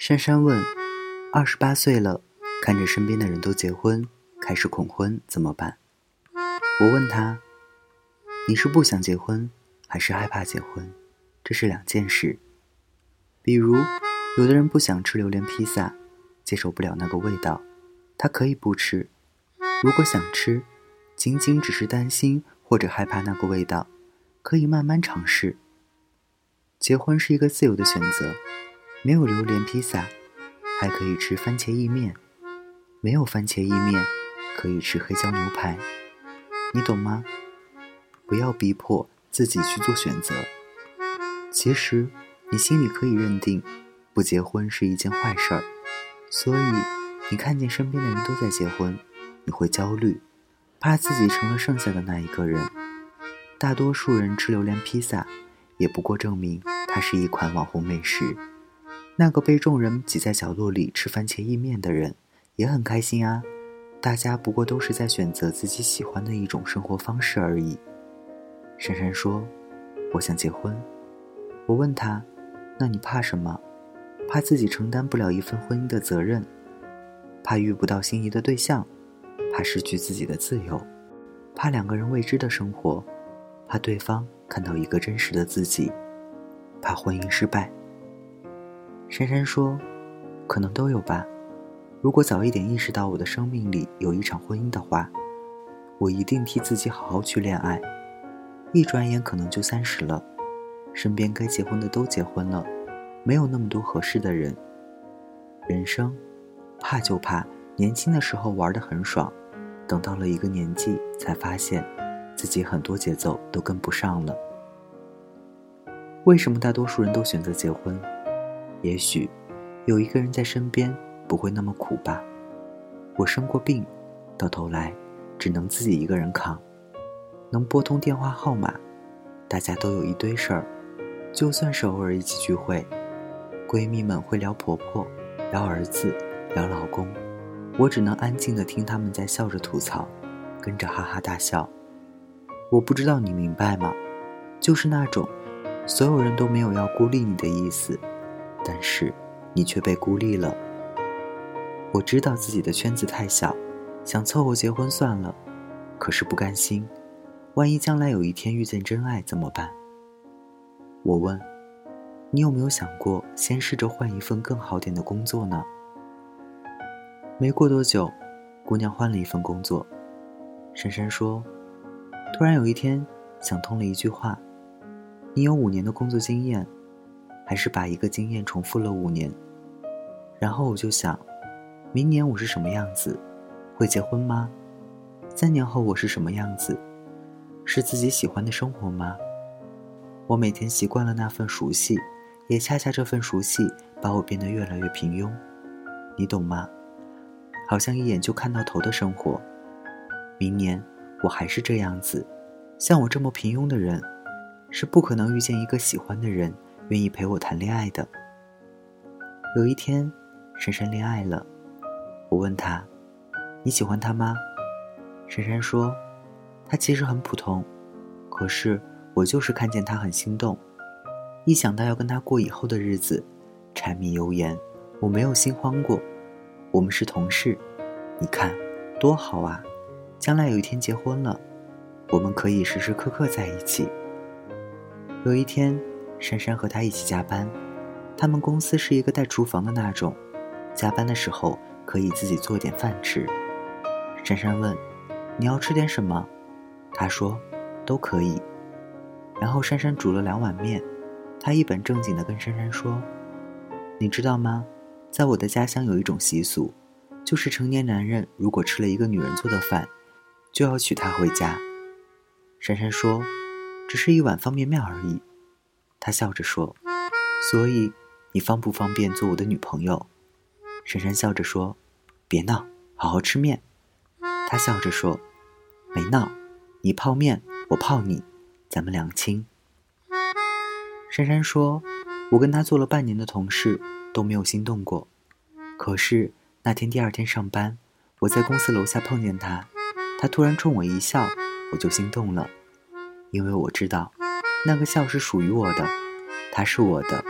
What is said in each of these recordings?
珊珊问：“二十八岁了，看着身边的人都结婚，开始恐婚怎么办？”我问他：“你是不想结婚，还是害怕结婚？这是两件事。比如，有的人不想吃榴莲披萨，接受不了那个味道，他可以不吃；如果想吃，仅仅只是担心或者害怕那个味道，可以慢慢尝试。结婚是一个自由的选择。”没有榴莲披萨，还可以吃番茄意面；没有番茄意面，可以吃黑椒牛排。你懂吗？不要逼迫自己去做选择。其实，你心里可以认定，不结婚是一件坏事儿。所以，你看见身边的人都在结婚，你会焦虑，怕自己成了剩下的那一个人。大多数人吃榴莲披萨，也不过证明它是一款网红美食。那个被众人挤在角落里吃番茄意面的人，也很开心啊。大家不过都是在选择自己喜欢的一种生活方式而已。珊珊说：“我想结婚。”我问他：“那你怕什么？怕自己承担不了一份婚姻的责任？怕遇不到心仪的对象？怕失去自己的自由？怕两个人未知的生活？怕对方看到一个真实的自己？怕婚姻失败？”珊珊说：“可能都有吧。如果早一点意识到我的生命里有一场婚姻的话，我一定替自己好好去恋爱。一转眼可能就三十了，身边该结婚的都结婚了，没有那么多合适的人。人生，怕就怕年轻的时候玩得很爽，等到了一个年纪才发现，自己很多节奏都跟不上了。为什么大多数人都选择结婚？”也许，有一个人在身边不会那么苦吧。我生过病，到头来只能自己一个人扛。能拨通电话号码，大家都有一堆事儿。就算是偶尔一起聚会，闺蜜们会聊婆婆、聊儿子、聊老公，我只能安静的听他们在笑着吐槽，跟着哈哈大笑。我不知道你明白吗？就是那种，所有人都没有要孤立你的意思。但是，你却被孤立了。我知道自己的圈子太小，想凑合结婚算了。可是不甘心，万一将来有一天遇见真爱怎么办？我问，你有没有想过先试着换一份更好点的工作呢？没过多久，姑娘换了一份工作。珊珊说，突然有一天想通了一句话：你有五年的工作经验。还是把一个经验重复了五年，然后我就想，明年我是什么样子？会结婚吗？三年后我是什么样子？是自己喜欢的生活吗？我每天习惯了那份熟悉，也恰恰这份熟悉把我变得越来越平庸，你懂吗？好像一眼就看到头的生活。明年我还是这样子，像我这么平庸的人，是不可能遇见一个喜欢的人。愿意陪我谈恋爱的。有一天，珊珊恋爱了，我问她：“你喜欢他吗？”珊珊说：“他其实很普通，可是我就是看见他很心动，一想到要跟他过以后的日子，柴米油盐，我没有心慌过。我们是同事，你看多好啊！将来有一天结婚了，我们可以时时刻刻在一起。有一天。”珊珊和他一起加班，他们公司是一个带厨房的那种，加班的时候可以自己做点饭吃。珊珊问：“你要吃点什么？”他说：“都可以。”然后珊珊煮了两碗面，他一本正经地跟珊珊说：“你知道吗？在我的家乡有一种习俗，就是成年男人如果吃了一个女人做的饭，就要娶她回家。”珊珊说：“只是一碗方便面而已。”他笑着说：“所以，你方不方便做我的女朋友？”珊珊笑着说：“别闹，好好吃面。”他笑着说：“没闹，你泡面，我泡你，咱们两清。”珊珊说：“我跟他做了半年的同事，都没有心动过。可是那天第二天上班，我在公司楼下碰见他，他突然冲我一笑，我就心动了，因为我知道。”那个笑是属于我的，他是我的，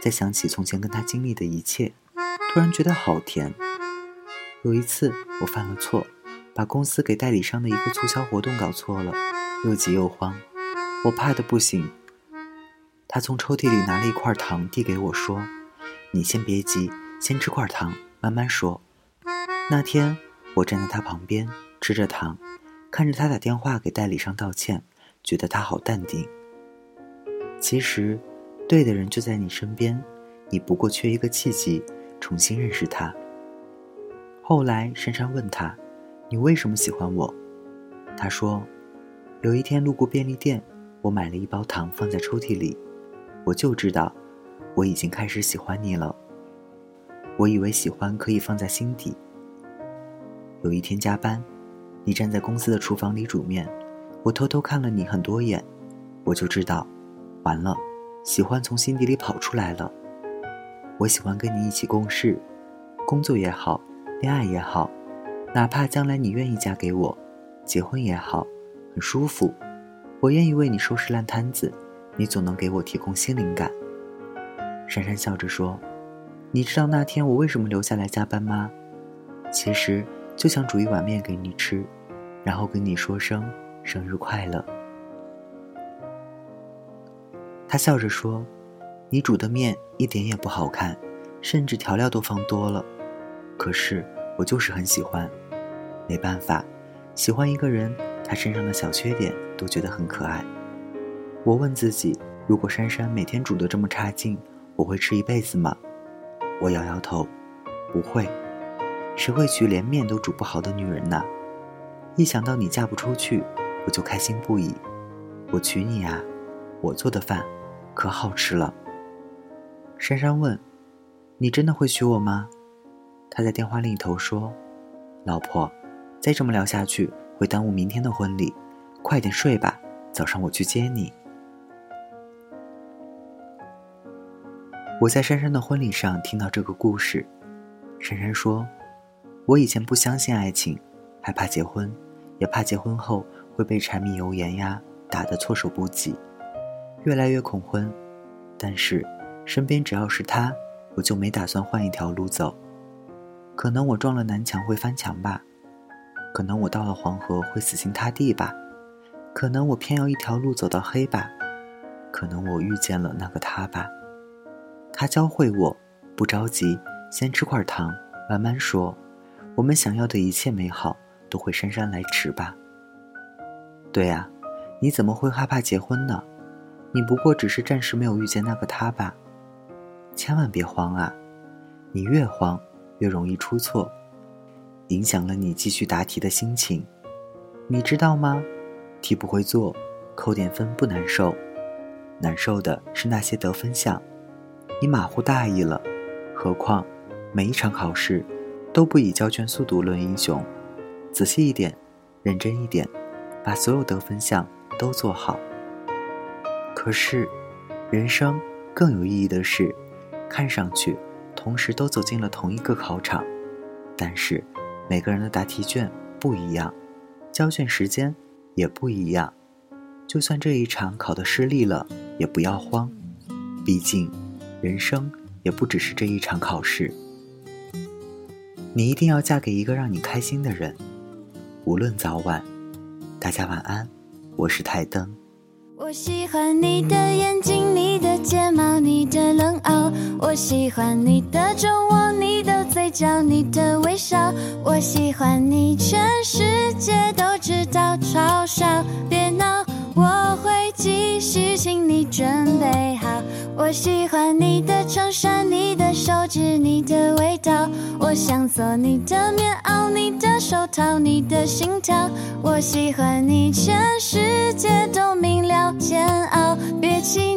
再想起从前跟他经历的一切，突然觉得好甜。有一次我犯了错，把公司给代理商的一个促销活动搞错了，又急又慌，我怕的不行。他从抽屉里拿了一块糖递给我，说：“你先别急，先吃块糖，慢慢说。”那天我站在他旁边吃着糖，看着他打电话给代理商道歉，觉得他好淡定。其实，对的人就在你身边，你不过缺一个契机，重新认识他。后来珊珊问他：“你为什么喜欢我？”他说：“有一天路过便利店，我买了一包糖放在抽屉里。”我就知道，我已经开始喜欢你了。我以为喜欢可以放在心底。有一天加班，你站在公司的厨房里煮面，我偷偷看了你很多眼，我就知道，完了，喜欢从心底里跑出来了。我喜欢跟你一起共事，工作也好，恋爱也好，哪怕将来你愿意嫁给我，结婚也好，很舒服，我愿意为你收拾烂摊子。你总能给我提供新灵感。珊珊笑着说：“你知道那天我为什么留下来加班吗？其实就想煮一碗面给你吃，然后跟你说声生日快乐。”他笑着说：“你煮的面一点也不好看，甚至调料都放多了。可是我就是很喜欢。没办法，喜欢一个人，他身上的小缺点都觉得很可爱。”我问自己：如果珊珊每天煮的这么差劲，我会吃一辈子吗？我摇摇头，不会。谁会娶连面都煮不好的女人呢？一想到你嫁不出去，我就开心不已。我娶你啊，我做的饭可好吃了。珊珊问：“你真的会娶我吗？”他在电话另一头说：“老婆，再这么聊下去会耽误明天的婚礼，快点睡吧，早上我去接你。”我在珊珊的婚礼上听到这个故事，珊珊说：“我以前不相信爱情，害怕结婚，也怕结婚后会被柴米油盐呀打得措手不及，越来越恐婚。但是身边只要是他，我就没打算换一条路走。可能我撞了南墙会翻墙吧，可能我到了黄河会死心塌地吧，可能我偏要一条路走到黑吧，可能我遇见了那个他吧。”他教会我，不着急，先吃块糖，慢慢说。我们想要的一切美好，都会姗姗来迟吧。对呀，你怎么会害怕结婚呢？你不过只是暂时没有遇见那个他吧。千万别慌啊，你越慌，越容易出错，影响了你继续答题的心情。你知道吗？题不会做，扣点分不难受，难受的是那些得分项。你马虎大意了，何况每一场考试都不以交卷速度论英雄。仔细一点，认真一点，把所有得分项都做好。可是，人生更有意义的是，看上去同时都走进了同一个考场，但是每个人的答题卷不一样，交卷时间也不一样。就算这一场考的失利了，也不要慌，毕竟。人生也不只是这一场考试，你一定要嫁给一个让你开心的人，无论早晚。大家晚安，我是台灯。我喜欢你的眼睛，你的睫毛，你的冷傲。我喜欢你的酒窝，你的嘴角，你的微笑。我喜欢你，全世界都知道，嘲笑别闹，我会继续，请你准备好。我喜欢你的衬衫，你的手指，你的味道。我想做你的棉袄，你的手套，你的心跳。我喜欢你，全世界都明了煎熬。别气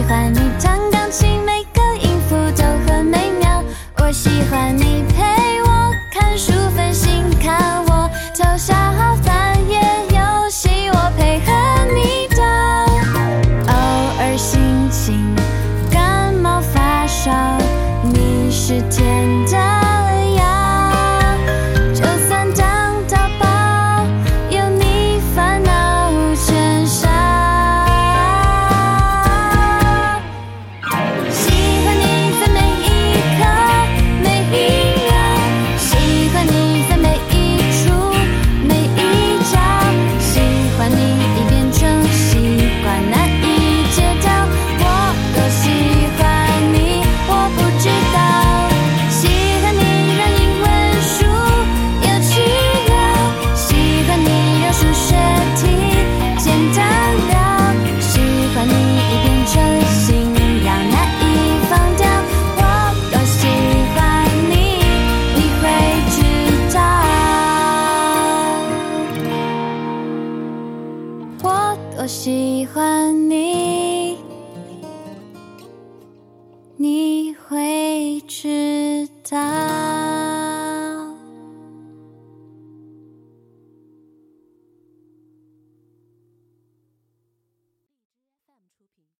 喜欢你。喜欢你你会知道。